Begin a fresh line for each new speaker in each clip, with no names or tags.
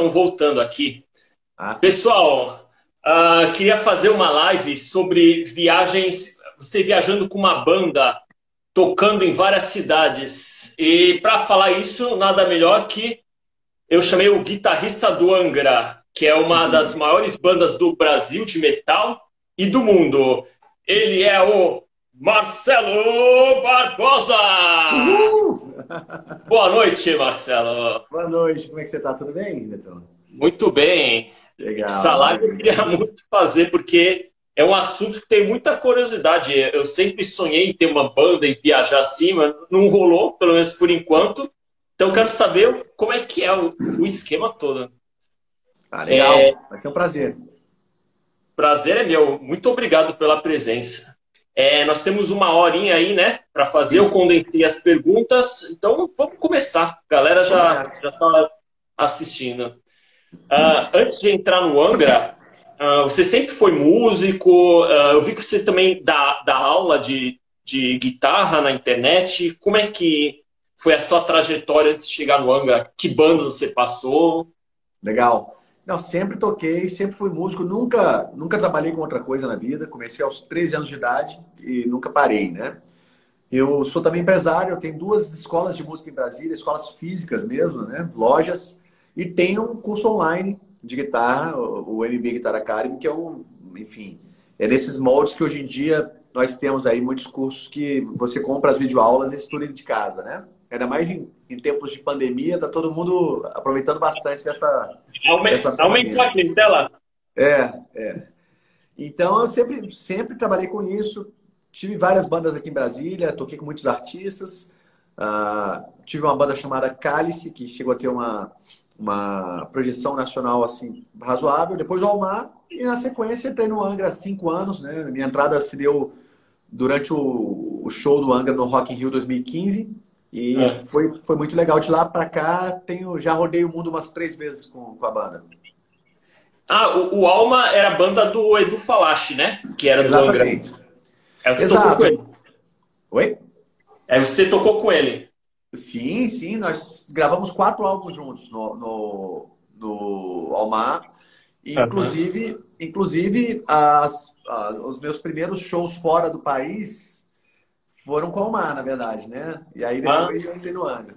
estão voltando aqui. Ah, Pessoal, uh, queria fazer uma live sobre viagens, você viajando com uma banda, tocando em várias cidades. E para falar isso, nada melhor que eu chamei o guitarrista do Angra, que é uma das maiores bandas do Brasil de metal e do mundo. Ele é o Marcelo Barbosa! Uhul! Boa noite, Marcelo.
Boa noite, como é que você está? Tudo bem, Neto?
Muito bem.
Legal.
Essa live eu queria muito fazer, porque é um assunto que tem muita curiosidade. Eu sempre sonhei em ter uma banda e viajar mas não rolou, pelo menos por enquanto. Então quero saber como é que é o, o esquema todo.
Ah, legal. É... Vai ser um prazer.
Prazer é meu. Muito obrigado pela presença. É, nós temos uma horinha aí, né, para fazer. Eu condensei as perguntas, então vamos começar. A galera já está assistindo. Uh, antes de entrar no Angra, uh, você sempre foi músico. Uh, eu vi que você também dá, dá aula de, de guitarra na internet. Como é que foi a sua trajetória antes de chegar no Angra? Que bandas você passou?
Legal. Não, sempre toquei, sempre fui músico, nunca, nunca trabalhei com outra coisa na vida. Comecei aos 13 anos de idade e nunca parei, né? Eu sou também empresário, eu tenho duas escolas de música em Brasília, escolas físicas mesmo, né? Lojas. E tenho um curso online de guitarra, o MB Guitar Academy, que é um, enfim, é nesses moldes que hoje em dia nós temos aí muitos cursos que você compra as videoaulas e estuda de casa, né? Ainda mais em, em tempos de pandemia, tá todo mundo aproveitando bastante dessa.
Aumentou a clientela?
É, é. Então eu sempre, sempre trabalhei com isso. Tive várias bandas aqui em Brasília, toquei com muitos artistas. Uh, tive uma banda chamada Cálice, que chegou a ter uma, uma projeção nacional assim razoável. Depois o Almar e na sequência entrei no Angra há cinco anos, né? Minha entrada se deu durante o, o show do Angra no Rock in Rio 2015 e é. foi, foi muito legal. De lá para cá, tenho já rodei o mundo umas três vezes com, com a banda.
Ah, o, o, Alma era a banda do Edu Falache, né? Que era
Exatamente.
do Angra. É, você Exato. tocou com ele.
Oi?
É, você tocou com ele.
Sim, sim, nós gravamos quatro álbuns juntos no, no, no Almar. E, uhum. Inclusive, inclusive as, as, os meus primeiros shows fora do país foram com o Almar, na verdade, né? E aí depois ah. eu entrei no Angra.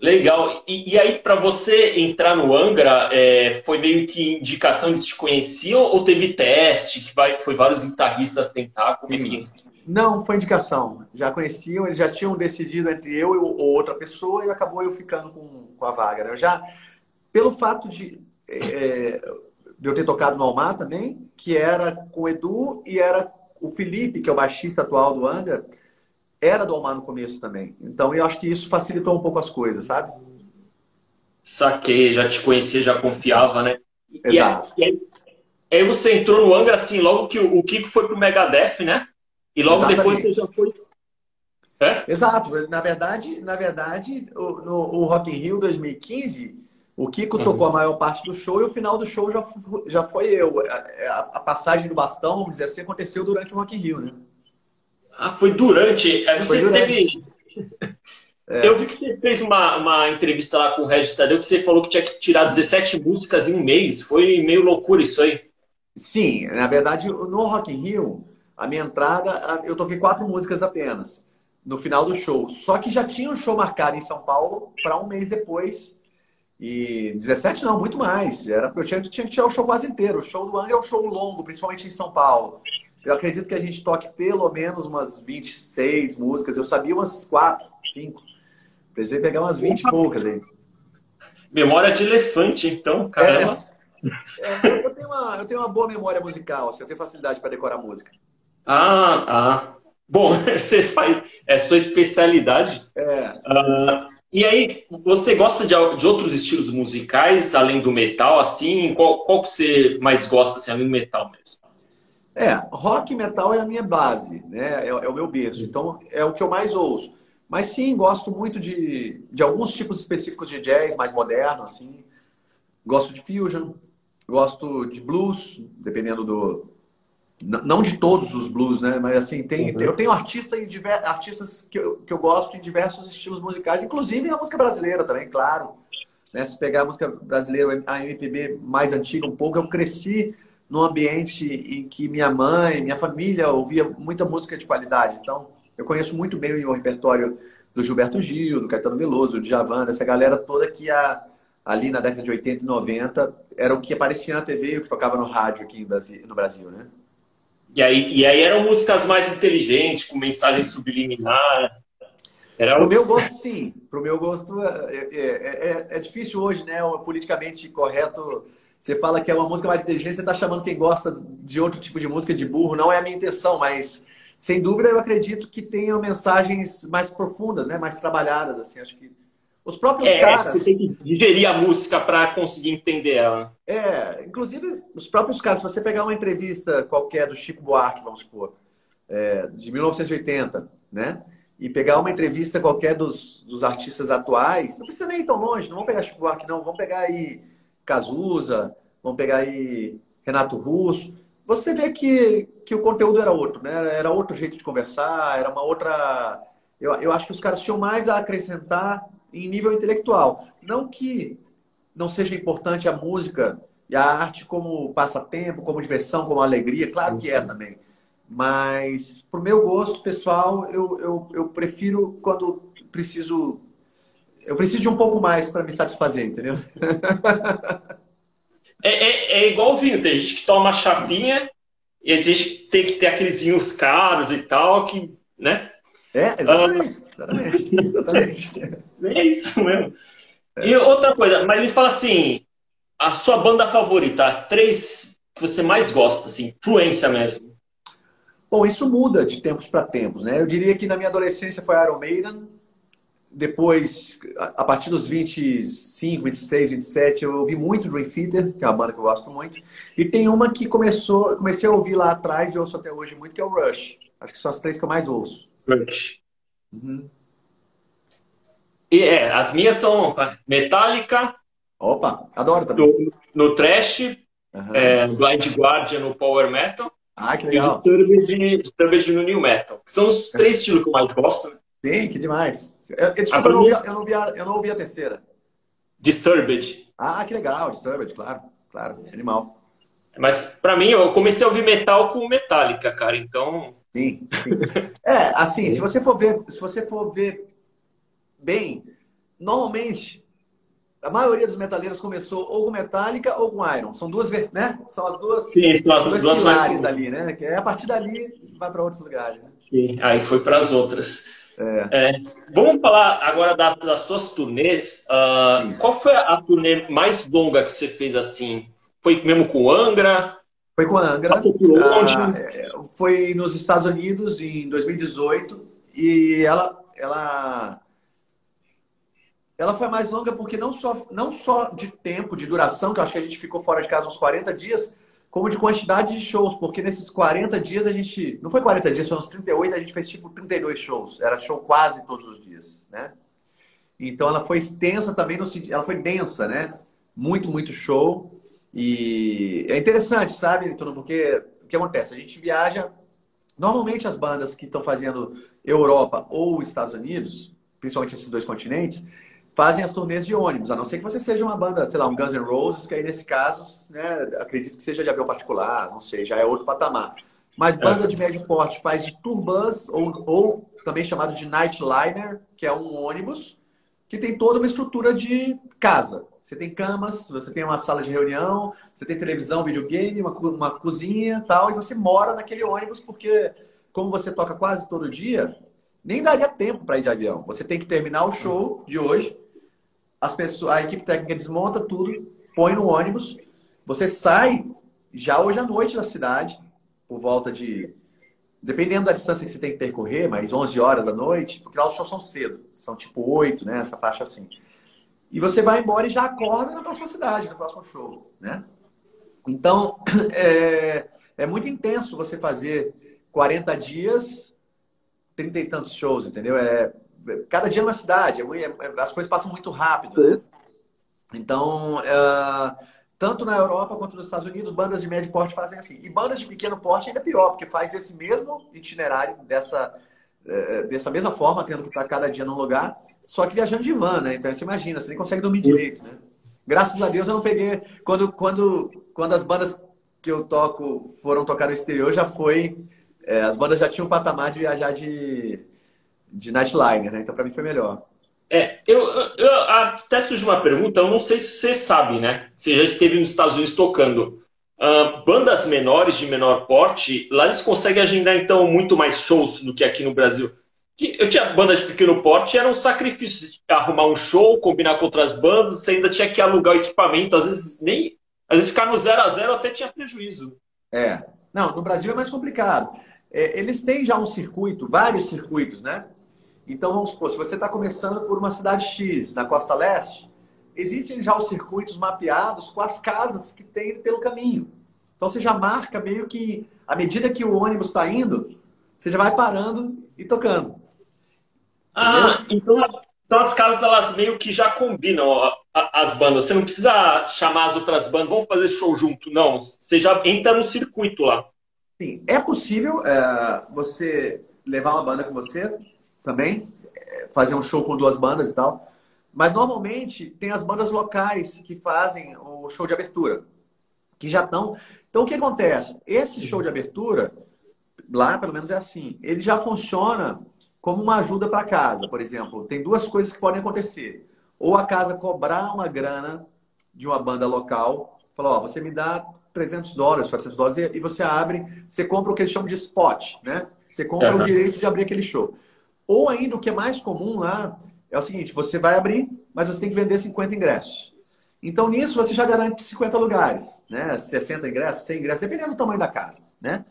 Legal. E, e aí, para você entrar no Angra, é, foi meio que indicação, eles te conheciam ou teve teste, que vai, foi vários guitarristas tentar? Como é que...
Não, foi indicação. Já conheciam, eles já tinham decidido entre eu ou outra pessoa e acabou eu ficando com, com a vaga. Né? Eu já, pelo fato de, é, de eu ter tocado no Almar também, que era com o Edu e era o Felipe, que é o baixista atual do Angra, era do Almar no começo também. Então eu acho que isso facilitou um pouco as coisas, sabe?
Saquei, já te conhecia, já confiava, né?
Exato.
E aí, aí, você entrou no Angra assim, logo que o Kiko foi pro Megadeth, né? E logo Exatamente. depois você já foi.
É? Exato. Na verdade, na verdade, no, o Rock in Rio 2015, o Kiko uhum. tocou a maior parte do show e o final do show já, já foi eu. A, a, passagem do bastão, vamos dizer assim, aconteceu durante o Rock in Rio, né?
Ah, foi durante. Aí você durante. teve. É. Eu vi que você fez uma, uma entrevista lá com o Regis Tadeu que você falou que tinha que tirar 17 músicas em um mês. Foi meio loucura isso aí.
Sim, na verdade, no Rock in Rio, a minha entrada, eu toquei quatro músicas apenas no final do show. Só que já tinha um show marcado em São Paulo para um mês depois. E 17 não, muito mais. Era, eu tinha, tinha que tirar o show quase inteiro. O show do Angra é um show longo, principalmente em São Paulo. Eu acredito que a gente toque pelo menos umas 26 músicas. Eu sabia umas 4, 5. Precisei pegar umas 20 e poucas aí.
Memória de elefante, então, caramba.
É, é, eu, tenho uma, eu tenho uma boa memória musical, assim, eu tenho facilidade para decorar música.
Ah, ah. Bom, você faz. É sua especialidade.
É.
Uh, e aí, você gosta de, de, outros estilos musicais, além do metal, assim? Qual, qual que você mais gosta, assim, além do metal mesmo?
É, rock e metal é a minha base, né? É, é, o meu berço. Então, é o que eu mais ouço. Mas sim, gosto muito de, de alguns tipos específicos de jazz, mais moderno, assim. Gosto de fusion, gosto de blues, dependendo do, não de todos os blues, né? Mas assim, tem, uhum. eu tenho artista em diver, artistas que eu, que eu gosto em diversos estilos musicais, inclusive na música brasileira também, claro. Né? Se pegar a música brasileira, a MPB mais antiga um pouco, eu cresci num ambiente em que minha mãe, minha família ouvia muita música de qualidade. Então, eu conheço muito bem o repertório do Gilberto Gil, do Caetano Veloso, do Djavan, essa galera toda que a, ali na década de 80 e 90 era o que aparecia na TV e o que tocava no rádio aqui no Brasil, né?
E aí, e aí eram músicas mais inteligentes, com mensagem subliminar.
Era Pro meu gosto, sim. Pro meu gosto, é, é, é, é difícil hoje, né? O politicamente correto. Você fala que é uma música mais inteligente, você está chamando quem gosta de outro tipo de música de burro. Não é a minha intenção, mas sem dúvida eu acredito que tenham mensagens mais profundas, né? Mais trabalhadas, assim. Acho que os próprios é, caras.
Você tem que digerir a música para conseguir entender ela.
É, inclusive os próprios caras. Se você pegar uma entrevista qualquer do Chico Buarque, vamos supor, é, de 1980, né? E pegar uma entrevista qualquer dos, dos artistas atuais, não precisa nem ir tão longe, não vamos pegar Chico Buarque, não. Vamos pegar aí Cazuza, vamos pegar aí Renato Russo. Você vê que, que o conteúdo era outro, né? Era outro jeito de conversar, era uma outra. Eu, eu acho que os caras tinham mais a acrescentar em nível intelectual. Não que não seja importante a música e a arte como passatempo, como diversão, como alegria, claro que é também. Mas, para o meu gosto pessoal, eu, eu, eu prefiro quando preciso. Eu preciso de um pouco mais para me satisfazer, entendeu?
É, é, é, igual o vinho, tem gente que toma chapinha e a gente tem que ter aqueles vinhos caros e tal, que, né?
É, exatamente. exatamente, exatamente.
É isso mesmo. É. E outra coisa, mas me fala assim, a sua banda favorita, as três que você mais gosta, assim, influência mesmo.
Bom, isso muda de tempos para tempos, né? Eu diria que na minha adolescência foi Iron Maiden, depois, a partir dos 25, 26, 27, eu ouvi muito Dream Theater, que é uma banda que eu gosto muito. E tem uma que começou, comecei a ouvir lá atrás e ouço até hoje muito, que é o Rush. Acho que são as três que eu mais ouço.
Uhum. E é, as minhas são Metallica.
Opa, adoro também.
No, no Trash, uhum. é, Blind Guardian no Power Metal.
Ah, que legal.
E Disturbed, Disturbed no New Metal. Que são os três estilos que eu mais gosto. Né?
Sim, que demais. Eu, desculpa, eu não, ouvi, eu, não ouvi a, eu não ouvi a terceira.
Disturbed.
Ah, que legal, Disturbed, claro. Claro, animal.
Mas para mim, eu comecei a ouvir metal com Metallica, cara. Então,
Sim, sim. É, assim, se você for ver, se você for ver bem, normalmente a maioria dos metaleiros começou ou com Metallica ou com Iron. São duas, né? São as duas,
sim, são as
dois duas pilares ali, né? Que é a partir dali vai para outros lugares. Né?
Sim, aí foi para as outras. É. É, vamos falar agora das, das suas turnês. Uh, qual foi a turnê mais longa que você fez assim? Foi mesmo com Angra?
Foi com a Angra. Ah, é, foi nos Estados Unidos em 2018 e ela, ela, ela foi mais longa porque não só, não só de tempo, de duração, que eu acho que a gente ficou fora de casa uns 40 dias, como de quantidade de shows, porque nesses 40 dias a gente. Não foi 40 dias, foram uns 38, a gente fez tipo 32 shows. Era show quase todos os dias, né? Então ela foi extensa também no. Ela foi densa, né? Muito, muito show. E é interessante, sabe, Tudo porque o que acontece? A gente viaja. Normalmente as bandas que estão fazendo Europa ou Estados Unidos, principalmente esses dois continentes, fazem as turnês de ônibus, a não ser que você seja uma banda, sei lá, um Guns N' Roses, que aí nesse caso, né, acredito que seja de avião particular, não sei, já é outro patamar. Mas banda é. de médio porte faz de tour bus, ou, ou também chamado de nightliner, que é um ônibus, que tem toda uma estrutura de casa. Você tem camas, você tem uma sala de reunião, você tem televisão, videogame, uma, uma cozinha tal, e você mora naquele ônibus porque, como você toca quase todo dia, nem daria tempo para ir de avião. Você tem que terminar o show de hoje, as pessoas, a equipe técnica desmonta tudo, põe no ônibus, você sai já hoje à noite da cidade, por volta de dependendo da distância que você tem que percorrer, mas 11 horas da noite, porque lá os shows são cedo, são tipo 8, né? Essa faixa assim. E você vai embora e já acorda na próxima cidade, no próximo show, né? Então, é, é muito intenso você fazer 40 dias, 30 e tantos shows, entendeu? É, cada dia numa cidade, é, é, as coisas passam muito rápido, né? Então, é, tanto na Europa quanto nos Estados Unidos, bandas de médio porte fazem assim. E bandas de pequeno porte ainda é pior, porque faz esse mesmo itinerário dessa, é, dessa mesma forma, tendo que estar cada dia num lugar, só que viajando de van, né? Então você imagina, você nem consegue dormir direito, né? Graças a Deus eu não peguei. Quando, quando, quando as bandas que eu toco foram tocar no exterior, já foi. É, as bandas já tinham o patamar de viajar de, de nightliner, né? Então para mim foi melhor.
É, eu, eu, até surgiu uma pergunta, eu não sei se você sabe, né? Você já esteve nos Estados Unidos tocando. Uh, bandas menores, de menor porte, lá eles conseguem agendar, então, muito mais shows do que aqui no Brasil. Eu tinha banda de pequeno porte, era um sacrifício arrumar um show, combinar com outras bandas, você ainda tinha que alugar o equipamento, às vezes nem. Às vezes ficar no zero a zero até tinha prejuízo.
É. Não, no Brasil é mais complicado. É, eles têm já um circuito, vários circuitos, né? Então, vamos supor, se você está começando por uma cidade X, na costa leste, existem já os circuitos mapeados com as casas que tem pelo caminho. Então, você já marca meio que, à medida que o ônibus está indo, você já vai parando e tocando.
Ah, então, então as casas, elas meio que já combinam ó, as bandas. Você não precisa chamar as outras bandas, vamos fazer show junto. Não, você já entra no circuito lá.
Sim, é possível é, você levar uma banda com você, também, é, fazer um show com duas bandas e tal. Mas normalmente tem as bandas locais que fazem o show de abertura, que já estão. Então o que acontece? Esse show de abertura, lá pelo menos é assim, ele já funciona como uma ajuda para casa. Por exemplo, tem duas coisas que podem acontecer. Ou a casa cobrar uma grana de uma banda local, falar, ó, você me dá 300 dólares, 400 dólares, e você abre, você compra o que eles chamam de spot, né? Você compra uhum. o direito de abrir aquele show. Ou ainda, o que é mais comum lá é o seguinte: você vai abrir, mas você tem que vender 50 ingressos. Então, nisso, você já garante 50 lugares, né? 60 ingressos, 100 ingressos, dependendo do tamanho da casa, né?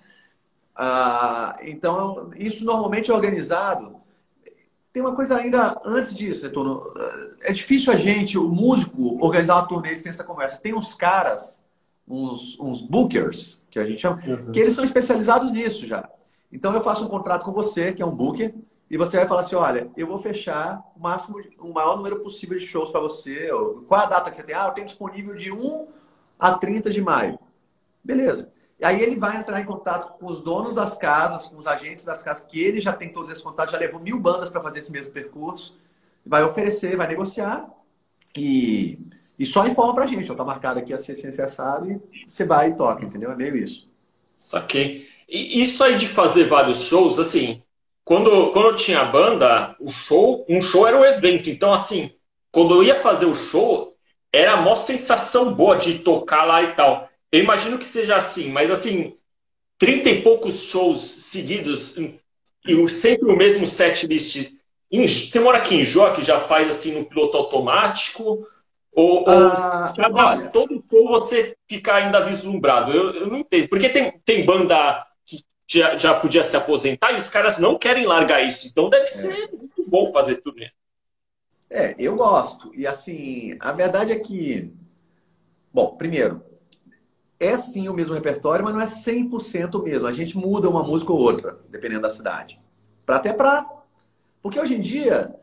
Ah, então, isso normalmente é organizado. Tem uma coisa ainda antes disso, Retorno. É difícil a gente, o músico, organizar uma turnê sem essa conversa. Tem uns caras, uns, uns bookers, que a gente chama, uhum. que eles são especializados nisso já. Então, eu faço um contrato com você, que é um booker, e você vai falar assim, olha, eu vou fechar o máximo, o maior número possível de shows para você. Qual a data que você tem? Ah, eu tenho disponível de 1 a 30 de maio. Beleza. E aí ele vai entrar em contato com os donos das casas, com os agentes das casas, que ele já tem todos esses contatos, já levou mil bandas para fazer esse mesmo percurso. Vai oferecer, vai negociar e, e só informa pra gente. Ó, tá marcado aqui a ciência assado e você vai e toca, entendeu? É meio isso.
Saquei. E isso aí de fazer vários shows, assim, quando, quando eu tinha banda, o show, um show era um evento. Então, assim, quando eu ia fazer o show, era a maior sensação boa de tocar lá e tal. Eu imagino que seja assim, mas assim, trinta e poucos shows seguidos e sempre o mesmo set list. Tem uma hora que enjoa, que já faz assim no piloto automático, ou, ah, ou cada, todo show você fica ainda vislumbrado. Eu, eu não entendo. Porque tem, tem banda já, já podia se aposentar e os caras não querem largar isso. Então deve é. ser muito bom fazer tudo isso.
É, eu gosto. E assim, a verdade é que, bom, primeiro, é sim o mesmo repertório, mas não é 100% mesmo. A gente muda uma música ou outra, dependendo da cidade. Pra, até para. Porque hoje em dia,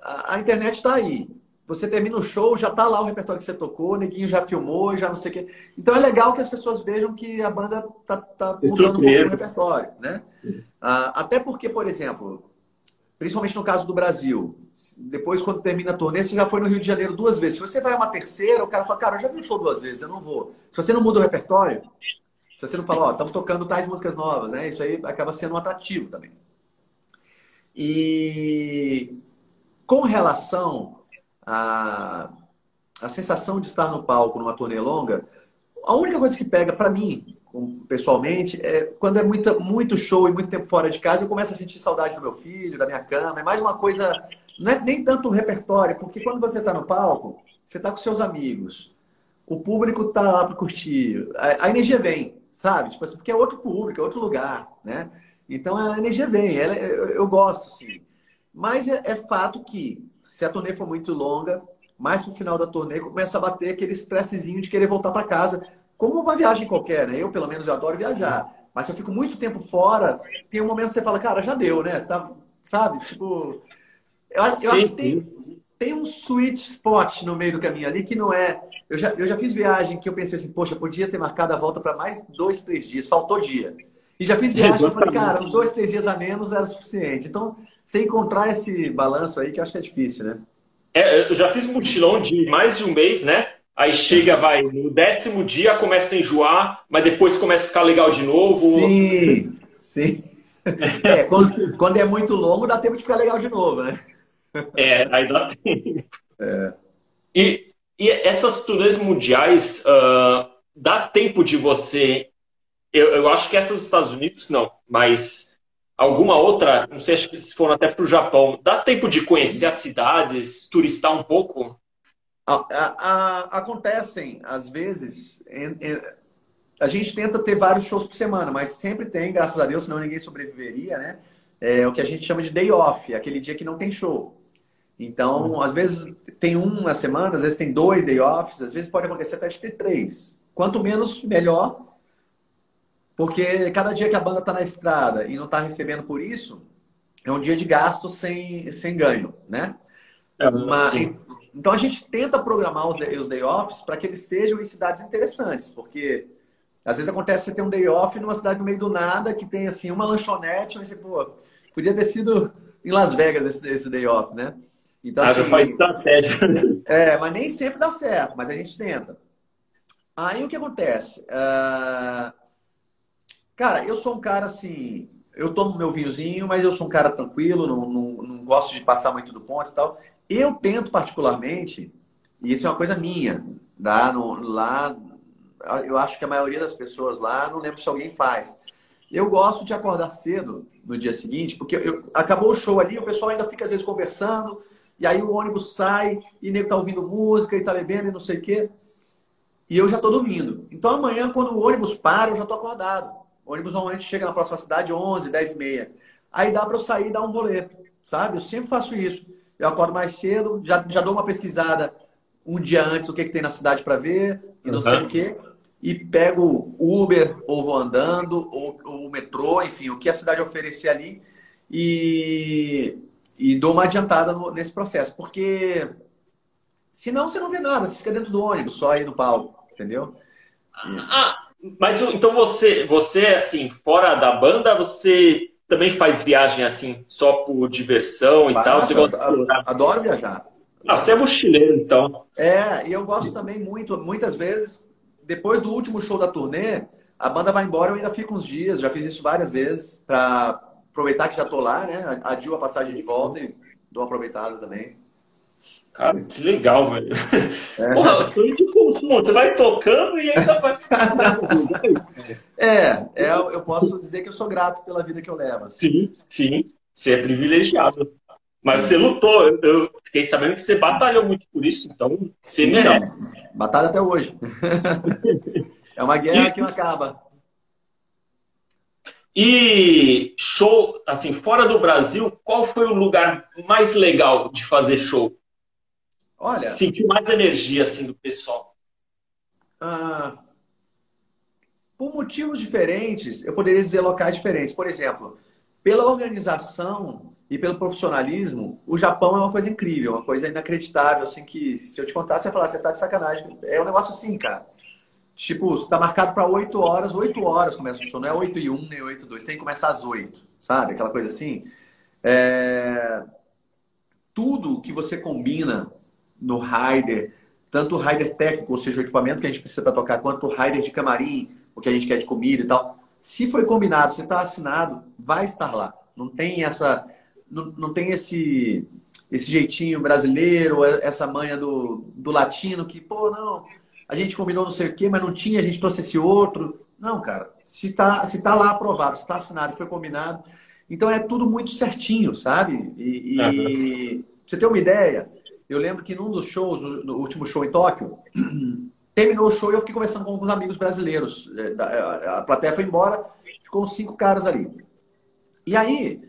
a, a internet está aí. Você termina o show, já tá lá o repertório que você tocou, o neguinho já filmou, já não sei o quê. Então é legal que as pessoas vejam que a banda tá, tá mudando um pouco o repertório, né? Ah, até porque, por exemplo, principalmente no caso do Brasil, depois quando termina a turnê, você já foi no Rio de Janeiro duas vezes. Se você vai uma terceira, o cara fala, cara, eu já vi um show duas vezes, eu não vou. Se você não muda o repertório, se você não fala, ó, estamos tocando tais músicas novas, né? Isso aí acaba sendo um atrativo também. E com relação a, a sensação de estar no palco numa turnê longa, a única coisa que pega para mim, pessoalmente, é quando é muito, muito show e muito tempo fora de casa, eu começo a sentir saudade do meu filho, da minha cama. É mais uma coisa, não é nem tanto o repertório, porque quando você está no palco, você está com seus amigos, o público está lá para curtir, a, a, energia vem, sabe? Tipo assim, porque é outro público, é outro lugar, né? Então a energia vem, ela, eu, eu gosto, sim. Mas é, é fato que se a turnê for muito longa, mais pro final da turnê começa a bater aquele estressezinho de querer voltar para casa, como uma viagem qualquer, né? Eu, pelo menos, eu adoro viajar. Mas se eu fico muito tempo fora, tem um momento que você fala, cara, já deu, né? Tá, sabe? Tipo. Eu, eu sim, acho que tem, tem um sweet spot no meio do caminho ali que não é. Eu já, eu já fiz viagem que eu pensei assim, poxa, podia ter marcado a volta para mais dois, três dias, faltou dia. E já fiz viagem que eu falei, cara, uns dois, três dias a menos era o suficiente. Então, você encontrar esse balanço aí, que eu acho que é difícil, né?
É, eu já fiz mochilão de mais de um mês, né? aí chega, vai, no décimo dia começa a enjoar, mas depois começa a ficar legal de novo.
Sim, sim. É, quando, quando é muito longo, dá tempo de ficar legal de novo, né?
É, aí dá tempo. É. E, e essas turnês mundiais, uh, dá tempo de você. Eu, eu acho que essas dos Estados Unidos não, mas alguma outra, não sei, acho que se foram até para o Japão, dá tempo de conhecer as cidades, turistar um pouco?
A, a, a, acontecem, às vezes, em, em, a gente tenta ter vários shows por semana, mas sempre tem, graças a Deus, senão ninguém sobreviveria, né? É o que a gente chama de day off, aquele dia que não tem show. Então, uhum. às vezes tem um na semana, às vezes tem dois day offs, às vezes pode acontecer até de ter três. Quanto menos, melhor. Porque cada dia que a banda está na estrada e não está recebendo por isso, é um dia de gasto sem, sem ganho, né? É, Mas, então a gente tenta programar os os day offs para que eles sejam em cidades interessantes, porque às vezes acontece você ter um day off numa cidade no meio do nada que tem assim uma lanchonete, mas você, pô, podia ter sido em Las Vegas esse, esse day off, né?
Então, ah, assim, faz estratégia.
É, mas nem sempre dá certo, mas a gente tenta. Aí o que acontece? Uh... Cara, eu sou um cara assim. Eu tomo meu vinhozinho, mas eu sou um cara tranquilo, não, não, não gosto de passar muito do ponto e tal. Eu tento particularmente, e isso é uma coisa minha, tá? no, lá eu acho que a maioria das pessoas lá, não lembro se alguém faz. Eu gosto de acordar cedo no dia seguinte, porque eu, acabou o show ali, o pessoal ainda fica às vezes conversando, e aí o ônibus sai, e nego tá ouvindo música, e tá bebendo, e não sei o quê. E eu já tô dormindo. Então amanhã, quando o ônibus para, eu já tô acordado. O ônibus normalmente chega na próxima cidade 11, 10 e meia. Aí dá para eu sair e dar um rolê, sabe? Eu sempre faço isso. Eu acordo mais cedo, já, já dou uma pesquisada um dia antes o que, que tem na cidade para ver, e não uhum. sei o quê e pego Uber, ou vou andando, ou, o metrô, enfim, o que a cidade oferecer ali, e, e dou uma adiantada no, nesse processo. Porque senão você não vê nada, você fica dentro do ônibus, só aí no palco, entendeu?
Ah, mas então você, você, assim, fora da banda, você também faz viagem assim, só por diversão e tal? Você
gosta adoro viajar.
Ah, você é mochileiro, então.
É, e eu gosto também muito, muitas vezes, depois do último show da turnê, a banda vai embora, eu ainda fico uns dias, já fiz isso várias vezes, para aproveitar que já tô lá, né? Adio a passagem de volta e dou uma aproveitada também.
Cara, que legal, velho. É. Porra, você vai tocando e ainda vai.
é, é, eu posso dizer que eu sou grato pela vida que eu levo.
Assim. Sim, sim. Você é privilegiado. Mas você lutou, eu fiquei sabendo que você batalhou muito por isso, então você Sim, merece.
É. Batalha até hoje. é uma guerra e... que não acaba.
E show, assim, fora do Brasil, qual foi o lugar mais legal de fazer show?
Olha.
Sentiu mais energia, assim, do pessoal?
Ah, por motivos diferentes, eu poderia dizer locais diferentes. Por exemplo, pela organização e pelo profissionalismo, o Japão é uma coisa incrível, uma coisa inacreditável, assim, que se eu te contar, você ia falar, você tá de sacanagem. É um negócio assim, cara. Tipo, está marcado para 8 horas, 8 horas começa o show, não é 8 e 1 nem 8 e 2, tem que começar às 8, sabe? Aquela coisa assim. É... Tudo que você combina no rider, tanto o rider técnico, ou seja, o equipamento que a gente precisa para tocar, quanto o rider de camarim, o que a gente quer de comida e tal, se foi combinado, se está assinado, vai estar lá. Não tem essa não, não tem esse, esse jeitinho brasileiro, essa manha do, do latino que, pô, não, a gente combinou não sei o quê, mas não tinha, a gente trouxe esse outro. Não, cara, se tá, se tá lá aprovado, se tá assinado, foi combinado. Então é tudo muito certinho, sabe? E, e você ter uma ideia, eu lembro que num dos shows, no último show em Tóquio, terminou o show e eu fiquei conversando com alguns amigos brasileiros. É, a plateia foi embora, ficou uns cinco caras ali. E aí,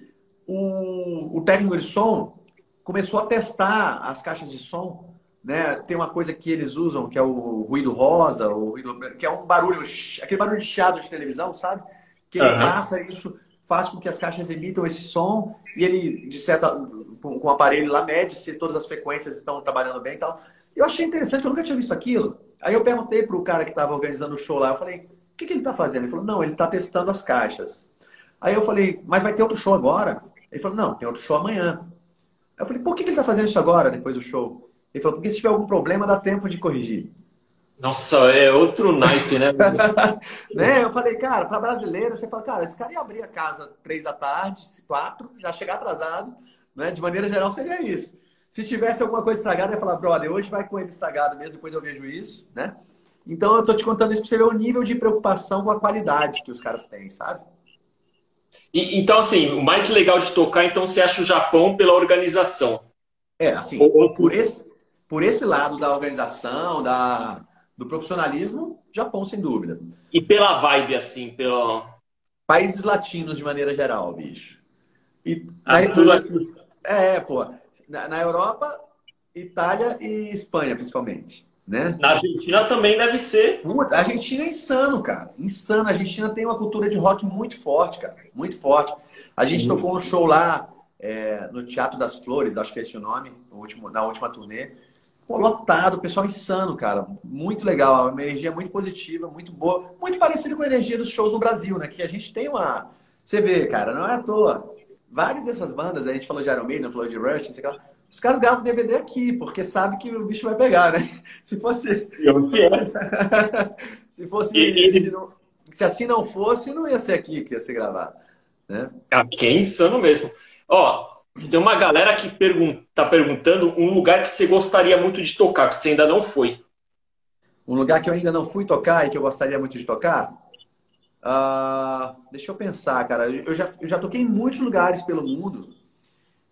o, o técnico de som começou a testar as caixas de som. Né? Tem uma coisa que eles usam, que é o ruído rosa, o ruído, que é um barulho, aquele barulho de chiado de televisão, sabe? Que ele uhum. passa isso, faz com que as caixas emitam esse som e ele, de certa, com, com o aparelho lá, mede se todas as frequências estão trabalhando bem e tal. Eu achei interessante, eu nunca tinha visto aquilo. Aí eu perguntei para o cara que estava organizando o show lá, eu falei, o que, que ele está fazendo? Ele falou, não, ele está testando as caixas. Aí eu falei, mas vai ter outro show agora? Ele falou, não, tem outro show amanhã. Eu falei, por que ele está fazendo isso agora, depois do show? Ele falou, porque se tiver algum problema, dá tempo de corrigir.
Nossa, é outro naipe, né?
né? Eu falei, cara, para brasileiro, você fala, cara, esse cara ia abrir a casa três da tarde, quatro, já chegar atrasado, né? De maneira geral seria isso. Se tivesse alguma coisa estragada, eu ia falar, brother, hoje vai com ele estragado mesmo, depois eu vejo isso, né? Então eu tô te contando isso para você ver o nível de preocupação com a qualidade que os caras têm, sabe?
E, então, assim, o mais legal de tocar, então, você acha o Japão pela organização?
É, assim, ou, por, esse, por esse lado da organização, da, do profissionalismo, Japão, sem dúvida.
E pela vibe, assim, pelo...
Países latinos, de maneira geral, bicho. E,
ah,
tudo. É, pô. Na, na, Europa, Itália e Espanha, principalmente. Né?
Na Argentina também deve ser.
A Argentina é insano, cara. Insano. A Argentina tem uma cultura de rock muito forte, cara. Muito forte. A gente Sim. tocou um show lá é, no Teatro das Flores, acho que é esse o nome, último, na última turnê. Pô, lotado, pessoal insano, cara. Muito legal, uma energia muito positiva, muito boa. Muito parecida com a energia dos shows no Brasil, né? Que a gente tem uma. Você vê, cara, não é à toa. Várias dessas bandas, a gente falou de Iron Maiden, falou de Rush, sei lá. Os caras gravam DVD aqui, porque sabe que o bicho vai pegar, né? Se fosse. se fosse. E, se, não... se, assim não fosse, não ia ser aqui que ia ser gravado. Né?
Aqui é insano mesmo. Ó, tem uma galera que pergun tá perguntando um lugar que você gostaria muito de tocar, que você ainda não foi.
Um lugar que eu ainda não fui tocar e que eu gostaria muito de tocar? Uh, deixa eu pensar, cara. Eu já, eu já toquei em muitos lugares pelo mundo.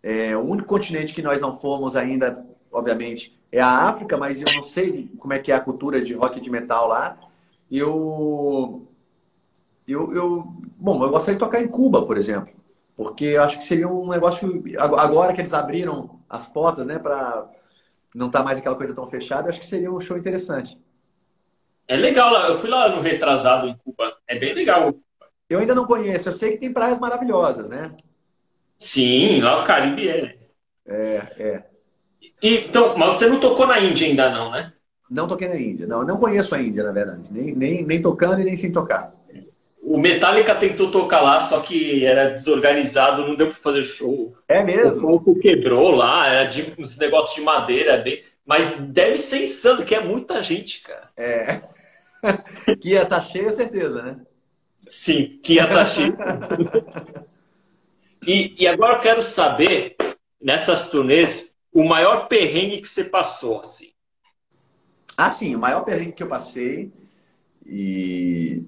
É, o único continente que nós não fomos ainda, obviamente, é a África, mas eu não sei como é que é a cultura de rock de metal lá. Eu, eu, eu, bom, eu gostaria de tocar em Cuba, por exemplo. Porque eu acho que seria um negócio. Agora que eles abriram as portas, né, para não estar tá mais aquela coisa tão fechada, eu acho que seria um show interessante.
É legal lá. Eu fui lá no retrasado em Cuba. É bem legal.
Eu ainda não conheço. Eu sei que tem praias maravilhosas, né?
Sim, lá o Caribe é.
É, é.
E, então, mas você não tocou na Índia ainda não, né?
Não toquei na Índia. Não, não conheço a Índia, na verdade. Nem, nem, nem tocando e nem sem tocar.
O Metallica tentou tocar lá, só que era desorganizado, não deu para fazer show.
É mesmo?
O palco quebrou lá, era de uns negócios de madeira, bem... mas deve ser insano, que é muita gente, cara.
É. que ia estar tá cheio, certeza, né?
Sim, que ia estar tá cheio. e, e agora eu quero saber, nessas turnês, o maior perrengue que você passou, assim.
Ah, sim, o maior perrengue que eu passei e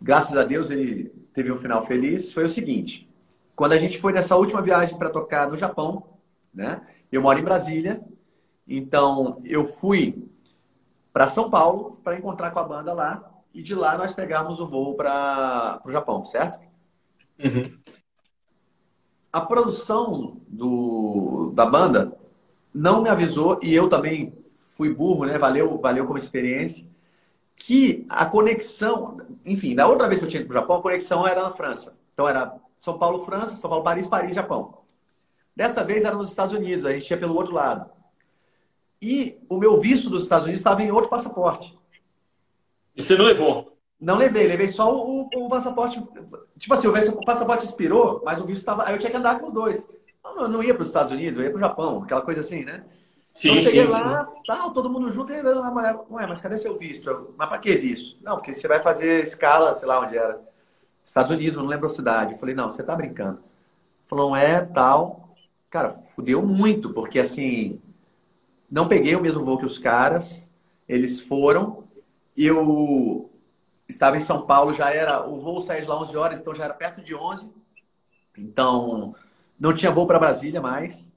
graças a Deus ele teve um final feliz, foi o seguinte. Quando a gente foi nessa última viagem para tocar no Japão, né? Eu moro em Brasília, então eu fui para São Paulo para encontrar com a banda lá e de lá nós pegamos o voo para o Japão, certo?
Uhum.
A produção do, da banda não me avisou e eu também fui burro, né? Valeu, valeu como experiência que a conexão, enfim, da outra vez que eu tinha ido para o Japão, a conexão era na França. Então era São Paulo, França, São Paulo, Paris, Paris, Japão. Dessa vez era nos Estados Unidos, a gente ia pelo outro lado. E o meu visto dos Estados Unidos estava em outro passaporte.
E você não levou?
Não levei, levei só o, o passaporte. Tipo assim, o passaporte expirou, mas o visto estava. Aí eu tinha que andar com os dois. Eu não, ia para os Estados Unidos, eu ia para o Japão, aquela coisa assim, né?
Sim, então, eu cheguei sim,
lá, sim. tal, todo mundo junto, e ué, mas cadê seu visto? Eu, mas para que visto? Não, porque você vai fazer escala, sei lá onde era. Estados Unidos, não lembro a cidade. Eu falei, não, você tá brincando. Falou, é, tal. Cara, fudeu muito, porque assim, não peguei o mesmo voo que os caras, eles foram, eu estava em São Paulo, já era, o voo saía de lá 11 horas, então já era perto de 11, então não tinha voo para Brasília mais,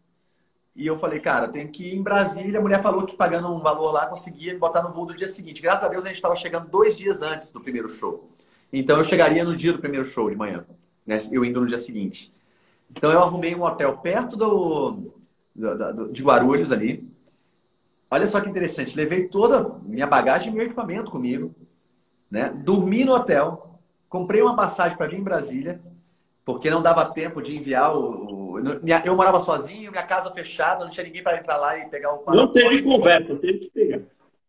e eu falei, cara, tem que ir em Brasília. A mulher falou que pagando um valor lá conseguia botar no voo do dia seguinte. Graças a Deus a gente estava chegando dois dias antes do primeiro show. Então eu chegaria no dia do primeiro show de manhã, né? eu indo no dia seguinte. Então eu arrumei um hotel perto do, do, do, de Guarulhos ali. Olha só que interessante, levei toda minha bagagem e meu equipamento comigo, né? Dormi no hotel, comprei uma passagem para vir em Brasília, porque não dava tempo de enviar o, eu morava sozinho, minha casa fechada, não tinha ninguém para entrar lá e pegar o
Não teve conversa, teve que pegar.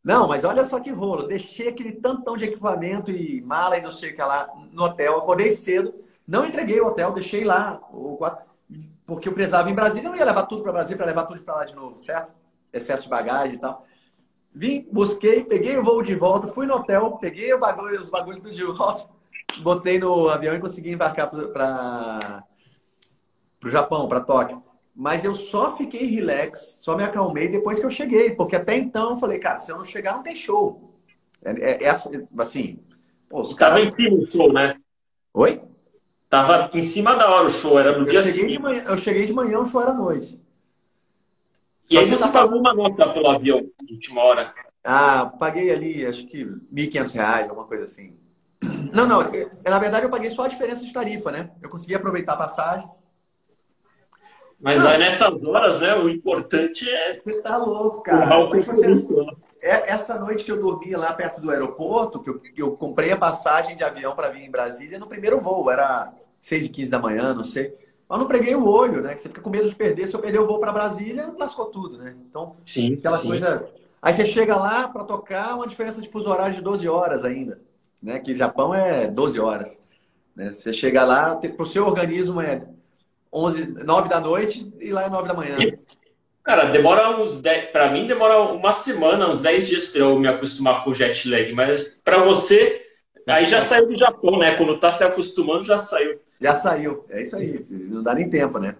Não, mas olha só que rolo. Deixei aquele tantão de equipamento e mala e não sei o que lá no hotel. Acordei cedo, não entreguei o hotel, deixei lá. Porque eu precisava em Brasília, eu não ia levar tudo para Brasília para levar tudo para lá de novo, certo? Excesso de bagagem e tal. Vim, busquei, peguei o voo de volta, fui no hotel, peguei o bagulho, os bagulhos tudo de volta, botei no avião e consegui embarcar para o Japão, para Tóquio. Mas eu só fiquei relax, só me acalmei depois que eu cheguei, porque até então eu falei, cara, se eu não chegar, não tem show. É, é, é assim.
Pô, Estava cara... em cima o show, né?
Oi?
Tava em cima da hora o show, era no
eu
dia
seguinte. Manhã, eu cheguei de manhã, o show era à noite.
E Só aí você pagou uma nota pelo avião, última hora?
Ah, paguei ali, acho que R$ 1.500, alguma coisa assim. Não, não, eu, na verdade eu paguei só a diferença de tarifa, né? Eu consegui aproveitar a passagem.
Mas aí nessas horas, né, o importante é...
Você tá louco, cara. Você... É, essa noite que eu dormi lá perto do aeroporto, que eu, eu comprei a passagem de avião para vir em Brasília no primeiro voo, era 6 e 15 da manhã, não sei. Mas não preguei o olho, né? Que você fica com medo de perder. Se eu perder o voo para Brasília, lascou tudo, né? Então, sim, aquela sim. coisa. Aí você chega lá para tocar, uma diferença de fuso horário de 12 horas ainda, né? Que Japão é 12 horas. Né? Você chega lá, para o seu organismo é 11, 9 da noite e lá é 9 da manhã.
Cara, demora uns 10. Para mim, demora uma semana, uns 10 dias para eu me acostumar com o jet lag. Mas para você, aí já saiu do Japão, né? Quando tá se acostumando, já saiu.
Já saiu. É isso aí. Não dá nem tempo, né?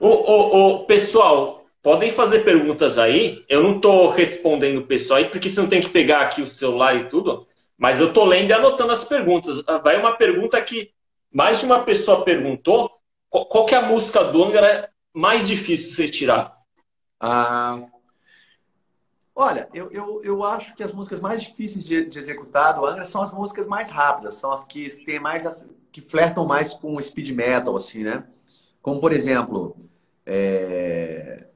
Ô, ô, ô, pessoal, podem fazer perguntas aí. Eu não estou respondendo o pessoal aí, porque você não tem que pegar aqui o celular e tudo. Mas eu estou lendo e anotando as perguntas. Ah, vai uma pergunta que mais de uma pessoa perguntou. Qual, que é a música do Angra mais difícil de você tirar?
Ah, olha, eu, eu, eu acho que as músicas mais difíceis de, de executar do Angra são as músicas mais rápidas, são as que têm mais que flertam mais com speed metal, assim, né? Como, por exemplo, é...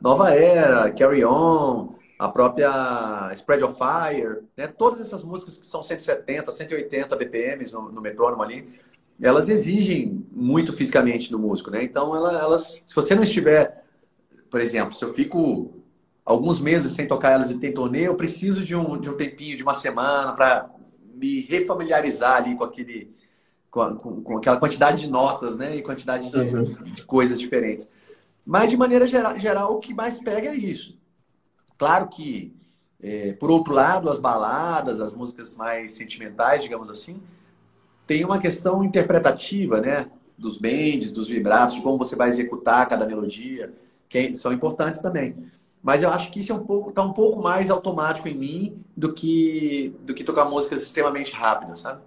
Nova Era, Carry On, a própria Spread of Fire, né? Todas essas músicas que são 170, 180 BPMs no, no metrônomo ali, elas exigem muito fisicamente do músico, né? Então, elas, se você não estiver, por exemplo, se eu fico alguns meses sem tocar elas e tem turnê, eu preciso de um, de um tempinho, de uma semana, para me refamiliarizar ali com aquele, com, com, com, aquela quantidade de notas, né? E quantidade de, uhum. de coisas diferentes. Mas, de maneira geral, geral, o que mais pega é isso. Claro que, é, por outro lado, as baladas, as músicas mais sentimentais, digamos assim, tem uma questão interpretativa, né? Dos bends, dos vibratos, de como você vai executar cada melodia, que são importantes também. Mas eu acho que isso é um pouco, tá um pouco mais automático em mim do que do que tocar músicas extremamente rápidas, sabe?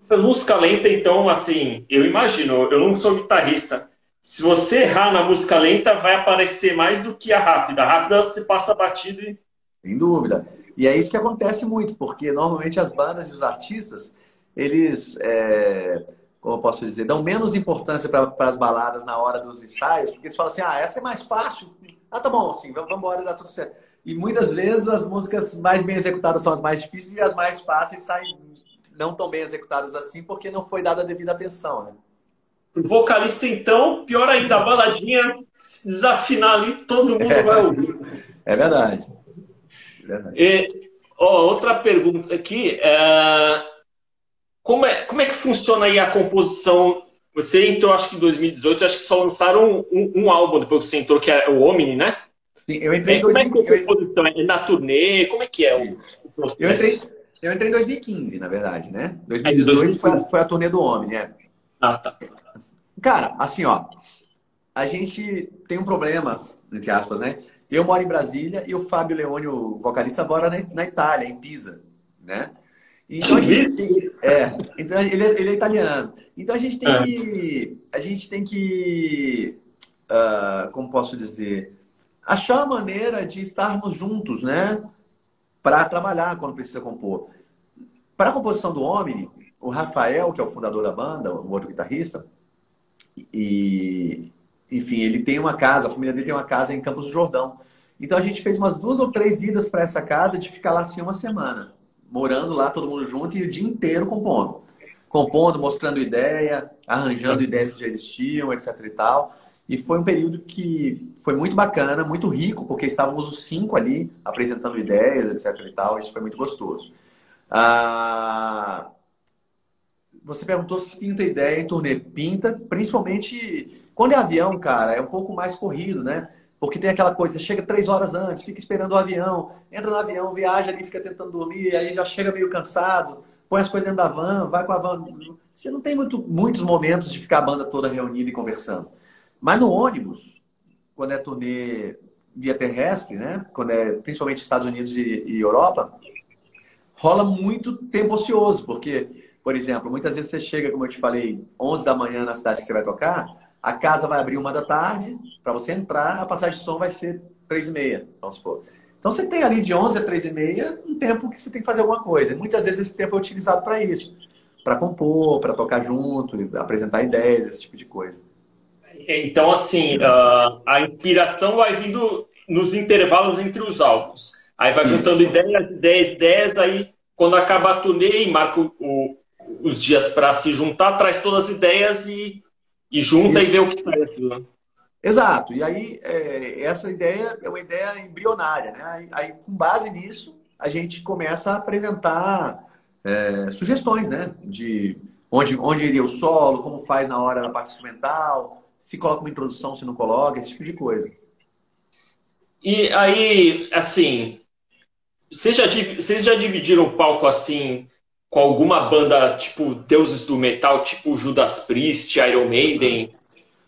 Essa música lenta, então, assim, eu imagino, eu não sou guitarrista. Se você errar na música lenta, vai aparecer mais do que a rápida. A rápida você passa batido e.
Sem dúvida. E é isso que acontece muito, porque normalmente as bandas e os artistas, eles, é, como eu posso dizer, dão menos importância para as baladas na hora dos ensaios, porque eles falam assim: ah, essa é mais fácil. Ah, tá bom, assim, vamos embora, dá tudo certo. E muitas vezes as músicas mais bem executadas são as mais difíceis e as mais fáceis saem não tão bem executadas assim porque não foi dada a devida atenção, né?
O vocalista, então, pior ainda, a baladinha, desafinar ali, todo mundo é, vai ouvir.
É verdade. É verdade.
E, ó, outra pergunta aqui. É... Como, é, como é que funciona aí a composição? Você entrou, acho que em 2018, acho que só lançaram um, um álbum depois que você entrou, que é o Omni, né?
Sim, eu entrei em 2015.
Como é que é a composição? É na turnê? Como é que é o,
o processo? Eu entrei, eu entrei em 2015, na verdade, né? 2018 foi, foi, a turnê do Homem, né?
Ah, tá.
Cara, assim, ó, a gente tem um problema, entre aspas, né? Eu moro em Brasília e o Fábio Leone, o vocalista, mora na Itália, em Pisa, né? Então a gente tem, é, então ele, é, ele é italiano. Então a gente tem é. que, a gente tem que, uh, como posso dizer, achar uma maneira de estarmos juntos, né? para trabalhar quando precisa compor. Para a composição do Omni, o Rafael, que é o fundador da banda, o outro guitarrista, e enfim, ele tem uma casa, a família dele tem uma casa em Campos do Jordão. Então a gente fez umas duas ou três idas para essa casa de ficar lá assim uma semana, morando lá todo mundo junto e o dia inteiro compondo. Compondo, mostrando ideia, arranjando ideias que já existiam, etc e tal. E foi um período que foi muito bacana, muito rico, porque estávamos os cinco ali apresentando ideias, etc. e tal. Isso foi muito gostoso. Ah, você perguntou se pinta ideia em turnê. Pinta, principalmente quando é avião, cara, é um pouco mais corrido, né? Porque tem aquela coisa, chega três horas antes, fica esperando o avião, entra no avião, viaja ali, fica tentando dormir, aí já chega meio cansado, põe as coisas dentro da van, vai com a van. Você não tem muito, muitos momentos de ficar a banda toda reunida e conversando. Mas no ônibus, quando é turnê via terrestre, né? Quando é principalmente Estados Unidos e, e Europa, rola muito tempo ocioso, porque, por exemplo, muitas vezes você chega, como eu te falei, 11 da manhã na cidade que você vai tocar, a casa vai abrir uma da tarde, para você entrar, a passagem de som vai ser três e meia, vamos supor. Então você tem ali de 11 a 3 e meia um tempo que você tem que fazer alguma coisa. E muitas vezes esse tempo é utilizado para isso, para compor, para tocar junto, apresentar ideias, esse tipo de coisa.
Então, assim, uh, a inspiração vai vindo nos intervalos entre os álbuns. Aí vai juntando ideias, ideias, ideias, aí quando acaba a turnê e marca o, o, os dias para se juntar, traz todas as ideias e e junta Isso. e vê o que sai aquilo.
Exato. E aí, é, essa ideia é uma ideia embrionária, né? Aí, aí, com base nisso, a gente começa a apresentar é, sugestões, né? De onde, onde iria o solo, como faz na hora da parte instrumental, se coloca uma introdução, se não coloca, esse tipo de coisa.
E aí, assim, vocês já, vocês já dividiram o palco assim com alguma banda tipo deuses do metal, tipo Judas Priest, Iron Maiden?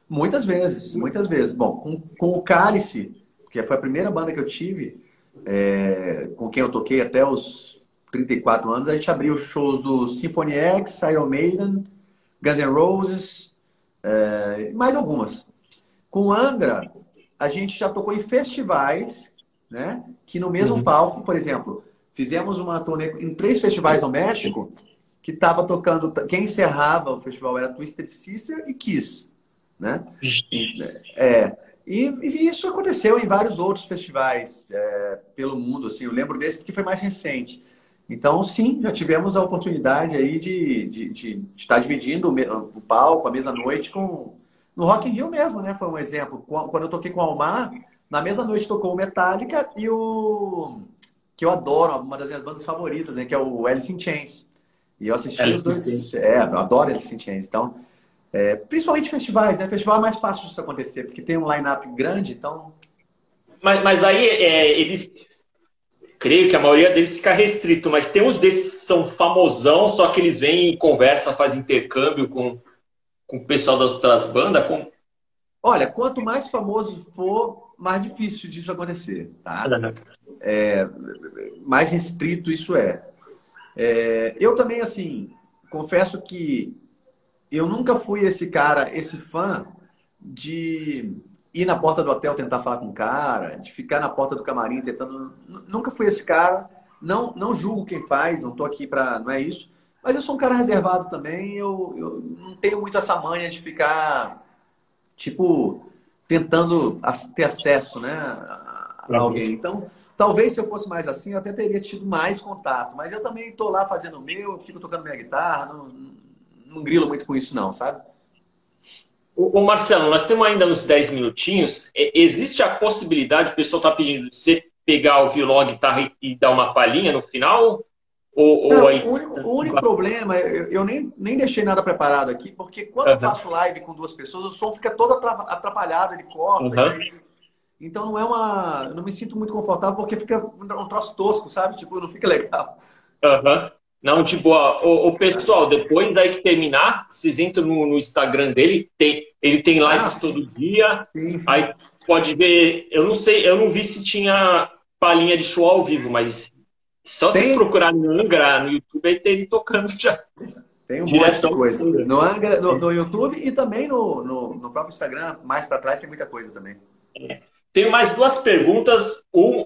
Muitas vezes, muitas vezes. Bom, com, com o Cálice, que foi a primeira banda que eu tive, é, com quem eu toquei até os 34 anos, a gente abriu shows do Symphony X, Iron Maiden, Guns N' Roses, é, mais algumas. Com Angra, a gente já tocou em festivais, né? Que no mesmo uhum. palco, por exemplo, Fizemos uma turnê em três festivais no México, que estava tocando. Quem encerrava o festival era Twisted Sister e Kiss. Né? E, é, e, e, isso aconteceu em vários outros festivais é, pelo mundo. Assim, eu lembro desse porque foi mais recente. Então, sim, já tivemos a oportunidade aí de, de, de, de estar dividindo o, o palco, a mesma noite com. No Rock in Rio mesmo, né? Foi um exemplo. Quando eu toquei com o Almar, na mesma noite tocou o Metallica e o que eu adoro, uma das minhas bandas favoritas, né? Que é o Alice in Chains. E eu assisti Alice os dois. É, eu adoro Alice in Chains. Então, é, principalmente festivais, né? Festival é mais fácil disso acontecer, porque tem um line-up grande, então.
Mas, mas aí é, eles. Creio que a maioria deles fica restrito, mas tem uns desses que são famosão, só que eles vêm e conversam, fazem intercâmbio com, com o pessoal das outras bandas. Com...
Olha, quanto mais famoso for, mais difícil disso acontecer, tá? É, mais restrito isso é. é. Eu também, assim, confesso que eu nunca fui esse cara, esse fã de ir na porta do hotel tentar falar com o cara, de ficar na porta do camarim tentando. Nunca fui esse cara. Não, não julgo quem faz, não tô aqui para, não é isso. Mas eu sou um cara reservado também. Eu, eu não tenho muito essa manha de ficar, tipo, tentando ter acesso, né, a alguém. Então, Talvez se eu fosse mais assim, eu até teria tido mais contato. Mas eu também estou lá fazendo o meu, fico tocando minha guitarra, não, não grilo muito com isso, não, sabe?
O, o Marcelo, nós temos ainda uns 10 minutinhos. Existe a possibilidade, o pessoal está pedindo de você pegar o violão, a guitarra e, e, dar uma palhinha no final?
Ou, não, ou aí... o, único, o único problema, eu, eu, nem, nem deixei nada preparado aqui, porque quando uhum. eu faço live com duas pessoas, o som fica todo atrapalhado, ele corta. Uhum. Então não é uma. Eu não me sinto muito confortável porque fica um troço tosco, sabe? Tipo, não fica legal.
Uhum. Não, de boa. O, o, pessoal, depois daí que terminar, vocês entram no, no Instagram dele, tem, ele tem lives ah, todo dia. Sim, sim. Aí pode ver. Eu não sei, eu não vi se tinha palhinha de show ao vivo, mas só tem. se procurar no Angra, no YouTube, aí tem ele tocando já.
Tem um monte de coisa. No, Angra, no, no, YouTube e também no, no, no próprio Instagram, mais para trás, tem muita coisa também.
É. Tenho mais duas perguntas. Um,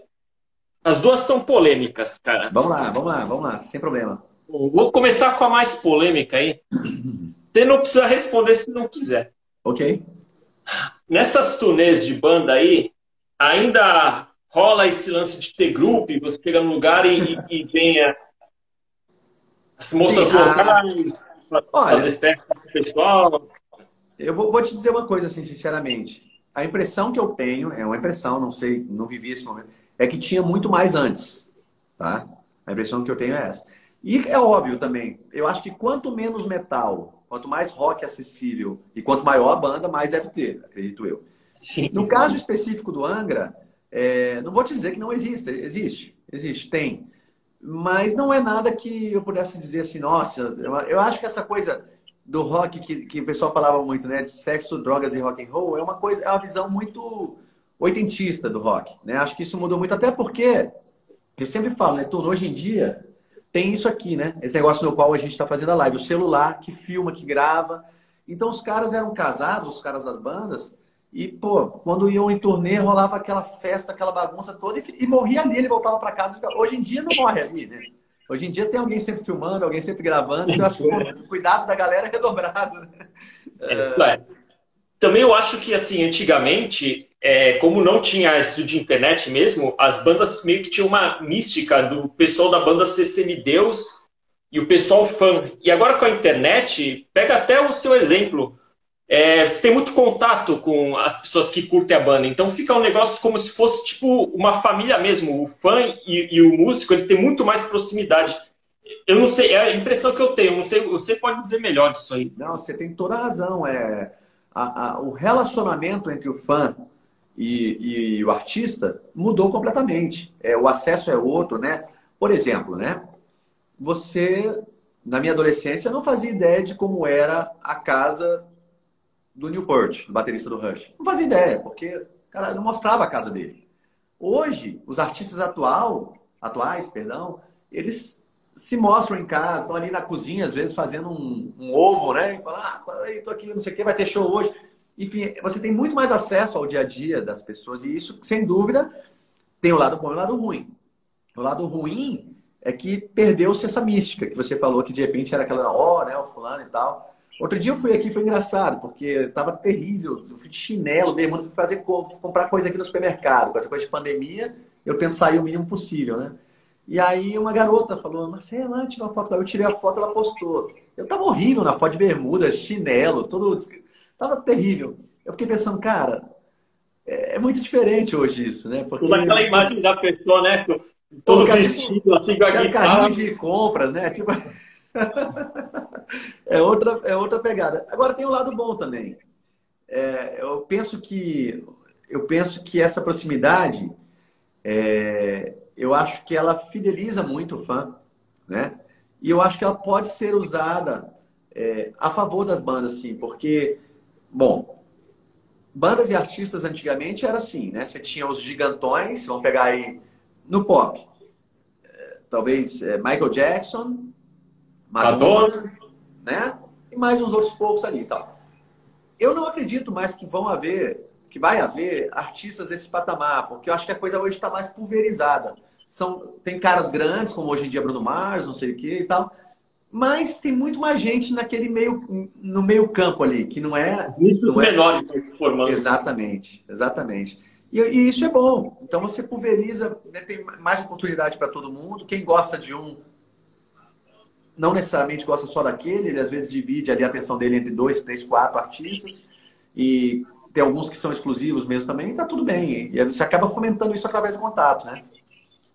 as duas são polêmicas, cara.
Vamos lá, vamos lá, vamos lá, sem problema.
Vou começar com a mais polêmica aí. Você não precisa responder se não quiser.
Ok.
Nessas turnês de banda aí, ainda rola esse lance de ter grupo, você chega no lugar e, e a, as moças Sim, locais, a... fazer festa com o pessoal.
Eu vou, vou te dizer uma coisa, assim, sinceramente a impressão que eu tenho, é uma impressão, não sei, não vivi esse momento, é que tinha muito mais antes, tá? A impressão que eu tenho é essa. E é óbvio também, eu acho que quanto menos metal, quanto mais rock acessível e quanto maior a banda, mais deve ter, acredito eu. No caso específico do Angra, é, não vou te dizer que não existe, existe, existe, tem. Mas não é nada que eu pudesse dizer assim, nossa, eu acho que essa coisa do rock que, que o pessoal falava muito, né, de sexo, drogas e rock and roll, é uma coisa, é uma visão muito oitentista do rock, né? Acho que isso mudou muito, até porque eu sempre falo, né, Tuno, hoje em dia tem isso aqui, né? Esse negócio no qual a gente está fazendo a live, o celular que filma, que grava. Então os caras eram casados, os caras das bandas, e, pô, quando iam em turnê, rolava aquela festa, aquela bagunça toda, e, e morria ali, ele voltava para casa. Hoje em dia não morre ali, né? Hoje em dia tem alguém sempre filmando, alguém sempre gravando, então acho que o cuidado da galera é redobrado. Né?
É, é. Também eu acho que, assim, antigamente, é, como não tinha isso de internet mesmo, as bandas meio que tinham uma mística do pessoal da banda ser semideus e o pessoal fã. E agora com a internet, pega até o seu exemplo é, você tem muito contato com as pessoas que curtem a banda, então fica um negócio como se fosse tipo uma família mesmo. O fã e, e o músico eles têm muito mais proximidade. Eu não sei, é a impressão que eu tenho. Não sei, você pode dizer melhor disso aí.
Não, você tem toda a razão. É a, a, o relacionamento entre o fã e, e, o artista mudou completamente. É, o acesso é outro, né? Por exemplo, né? Você na minha adolescência não fazia ideia de como era a casa do Newport, baterista do Rush. Não fazia ideia, porque cara não mostrava a casa dele. Hoje, os artistas atual, atuais, perdão, eles se mostram em casa, estão ali na cozinha, às vezes, fazendo um, um ovo, né? E falam, ah, tô aqui, não sei o que, vai ter show hoje. Enfim, você tem muito mais acesso ao dia a dia das pessoas, e isso, sem dúvida, tem o lado bom e o lado ruim. O lado ruim é que perdeu-se essa mística que você falou, que de repente era aquela, ó, oh, né, o fulano e tal. Outro dia eu fui aqui, foi engraçado, porque tava terrível. Eu fui de chinelo, meu irmão, fui fazer comprar coisa aqui no supermercado. Com essa coisa de pandemia, eu tento sair o mínimo possível, né? E aí uma garota falou, Marcela, tira uma foto. Eu tirei a foto, ela postou. Eu tava horrível na foto de bermuda, chinelo, todo. Tava terrível. Eu fiquei pensando, cara, é, é muito diferente hoje isso, né?
Porque aquela imagem da pessoa, né? Todo vestido, assim, com a
guitarra. Carrinho de compras, né? Tipo. é, outra, é outra pegada. Agora tem o um lado bom também. É, eu penso que eu penso que essa proximidade é, eu acho que ela fideliza muito o fã, né? E eu acho que ela pode ser usada é, a favor das bandas, sim, porque, bom, bandas e artistas antigamente era assim, né? Você tinha os gigantões, vamos pegar aí no pop, é, talvez é, Michael Jackson, Madonna, né? E mais uns outros poucos ali e tal. Eu não acredito mais que vão haver, que vai haver artistas desse patamar, porque eu acho que a coisa hoje está mais pulverizada. São, tem caras grandes, como hoje em dia Bruno Mars, não sei o que e tal, mas tem muito mais gente naquele meio, no meio campo ali, que não é...
Muitos
não
é... menores formando.
Exatamente, exatamente. E, e, isso é bom. Então você pulveriza, né, tem mais oportunidade para todo mundo. Quem gosta de um não necessariamente gosta só daquele, ele às vezes divide ali a atenção dele entre dois, três, quatro artistas. E tem alguns que são exclusivos mesmo também, e tá tudo bem. E você acaba fomentando isso através do contato, né?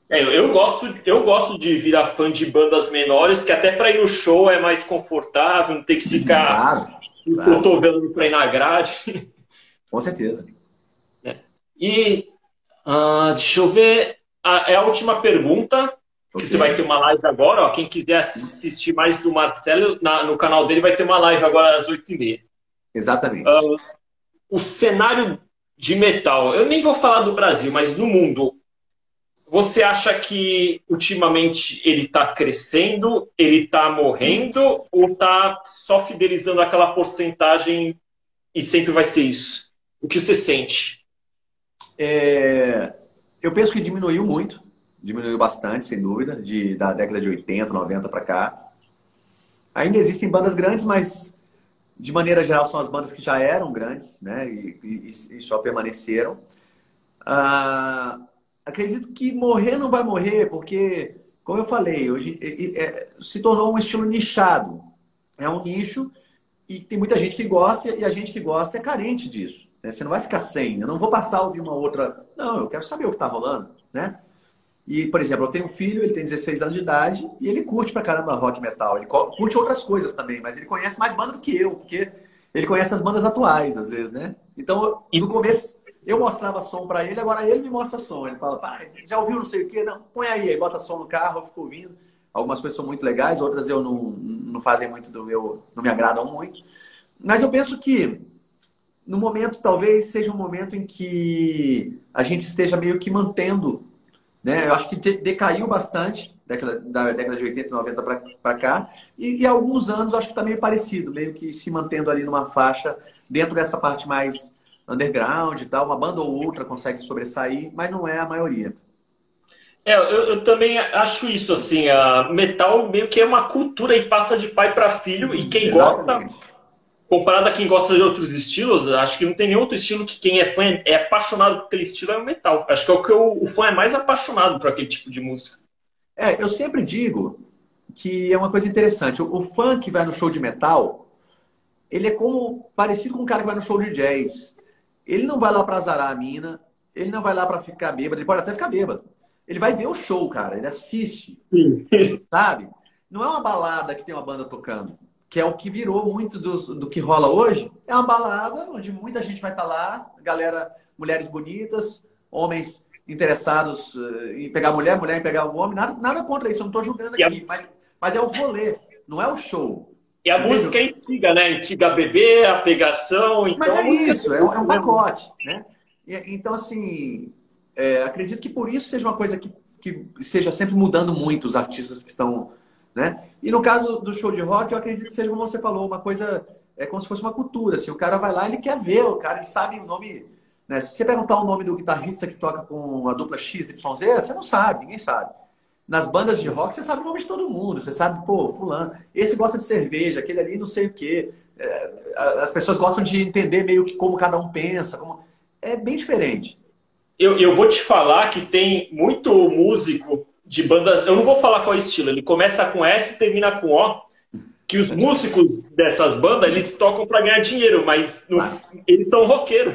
É, eu, gosto, eu gosto de virar fã de bandas menores, que até para ir no show é mais confortável, não ter que ficar claro, claro. cotovelando para ir na grade.
Com certeza.
É. E uh, deixa eu ver. é a última pergunta. Okay. Você vai ter uma live agora, ó. Quem quiser assistir mais do Marcelo, na, no canal dele vai ter uma live agora às 8h30.
Exatamente. Uh,
o cenário de metal, eu nem vou falar do Brasil, mas no mundo, você acha que ultimamente ele está crescendo, ele está morrendo, ou está só fidelizando aquela porcentagem e sempre vai ser isso? O que você sente?
É... Eu penso que diminuiu muito diminuiu bastante, sem dúvida, de, da década de 80, 90 para cá. Ainda existem bandas grandes, mas de maneira geral são as bandas que já eram grandes, né? E, e, e só permaneceram. Ah, acredito que morrer não vai morrer, porque, como eu falei, hoje é, se tornou um estilo nichado. É um nicho e tem muita gente que gosta e a gente que gosta é carente disso. Né? Você não vai ficar sem. Eu não vou passar a ouvir uma outra. Não, eu quero saber o que está rolando, né? E, por exemplo, eu tenho um filho, ele tem 16 anos de idade e ele curte pra caramba rock metal. Ele curte outras coisas também, mas ele conhece mais banda do que eu, porque ele conhece as bandas atuais, às vezes, né? Então, no começo, eu mostrava som para ele, agora ele me mostra som. Ele fala, pai, já ouviu não sei o quê? Não, põe aí, aí bota som no carro, eu fico ouvindo. Algumas coisas são muito legais, outras eu não, não fazem muito do meu, não me agradam muito. Mas eu penso que no momento talvez seja um momento em que a gente esteja meio que mantendo, né? Eu acho que decaiu bastante década, da década de 80 e 90 para cá, e, e há alguns anos acho que está meio parecido, meio que se mantendo ali numa faixa dentro dessa parte mais underground e tal, uma banda ou outra consegue sobressair, mas não é a maioria.
É, eu, eu, também acho isso, assim, a metal meio que é uma cultura e passa de pai para filho, e quem Exatamente. gosta, comparado a quem gosta de outros estilos, acho que não tem nenhum outro estilo que quem é fã é apaixonado por aquele estilo é o metal. Acho que é o que o, o fã é mais apaixonado por aquele tipo de música.
É, eu sempre digo que é uma coisa interessante. O, o fã que vai no show de metal, ele é como parecido com um cara que vai no show de jazz. Ele não vai lá para azarar a mina, ele não vai lá para ficar bêbado, ele pode até ficar bêbado. Ele vai ver o show, cara, ele assiste. Sim. Sabe? Não é uma balada que tem uma banda tocando, que é o que virou muito do, do que rola hoje. É uma balada onde muita gente vai estar tá lá, galera, mulheres bonitas, homens interessados eh, em pegar mulher, mulher em pegar o homem. Nada, nada contra isso, eu não estou julgando aqui. A... Mas, mas é o rolê, não é o show.
E a Entendeu? música é antiga, né? Antiga bebê, a pegação.
Então Mas é isso, é, um, é um pacote, né? E, então, assim, é, acredito que por isso seja uma coisa que, que esteja sempre mudando muito os artistas que estão. Né? E no caso do show de rock, eu acredito que seja, como você falou, uma coisa. É como se fosse uma cultura. Assim, o cara vai lá, ele quer ver, o cara ele sabe o nome. Né? Se você perguntar o nome do guitarrista que toca com a dupla XYZ, você não sabe, ninguém sabe. Nas bandas de rock, você sabe o nome de todo mundo. Você sabe, pô, fulano, esse gosta de cerveja, aquele ali não sei o quê. É, as pessoas gostam de entender meio que como cada um pensa. Como... É bem diferente.
Eu, eu vou te falar que tem muito músico de bandas. Eu não vou falar qual é o estilo. Ele começa com S e termina com O. Que os músicos dessas bandas eles tocam para ganhar dinheiro, mas no, ah. eles são roqueiros.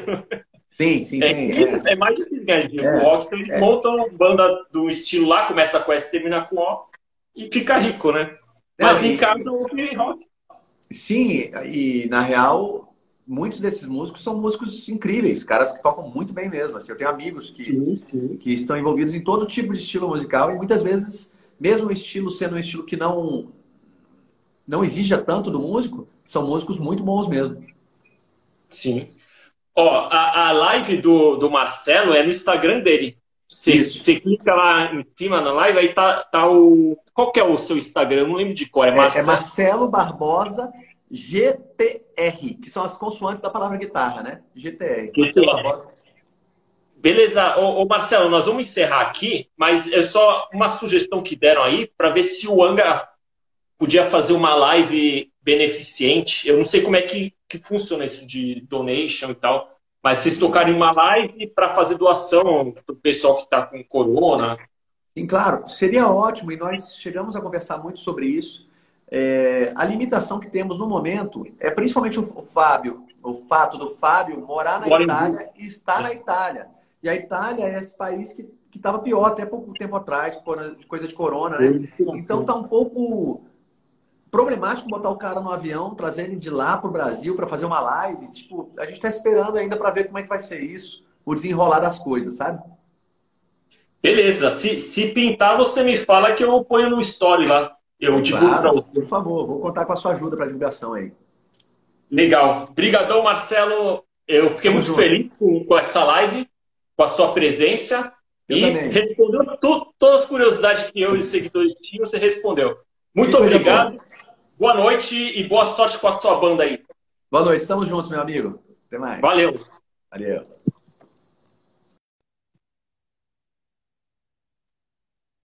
Sim, sim, é,
tem. É, é mais difícil ganhar dinheiro é, com rock, então eles é. montam banda do estilo lá, começa com S, termina com O e fica rico, né? É, Mas em casa ouve rock.
Sim, e na real, muitos desses músicos são músicos incríveis, caras que tocam muito bem mesmo. Assim, eu tenho amigos que, sim, sim. que estão envolvidos em todo tipo de estilo musical e muitas vezes, mesmo o estilo sendo um estilo que não, não exija tanto do músico, são músicos muito bons mesmo.
Sim. Ó, a, a live do, do Marcelo é no Instagram dele. Você, você clica lá em cima na live, aí tá, tá o. Qual que é o seu Instagram? Eu não lembro de cor.
É Marcelo, é, é Marcelo Barbosa GTR, que são as consoantes da palavra guitarra, né? GTR.
Beleza, ô, ô, Marcelo, nós vamos encerrar aqui, mas é só uma sugestão que deram aí para ver se o Anga podia fazer uma live beneficente. Eu não sei como é que que funciona isso de donation e tal. Mas vocês tocarem uma live para fazer doação para o pessoal que está com corona.
Sim, claro, seria ótimo e nós chegamos a conversar muito sobre isso. É, a limitação que temos no momento é principalmente o, Fábio, o fato do Fábio morar na Itália e estar na Itália. E a Itália é esse país que estava pior até pouco tempo atrás, por coisa de corona, né? Então está um pouco problemático botar o cara no avião, trazer ele de lá para o Brasil para fazer uma live. Tipo, a gente está esperando ainda para ver como é que vai ser isso, o desenrolar das coisas, sabe?
Beleza. Se, se pintar, você me fala que eu ponho no story lá. Eu divulgo para você.
Por favor, vou contar com a sua ajuda para divulgação aí.
Legal. Obrigadão, Marcelo. Eu fiquei Estamos muito juntos. feliz com, com, essa live, com a sua presença. Eu e também. respondeu tu, todas as curiosidades que eu e os seguidores tinham, você respondeu. Muito obrigado. Boa noite e boa sorte com a sua banda aí.
Boa noite, estamos juntos, meu amigo. Até mais.
Valeu.
Valeu.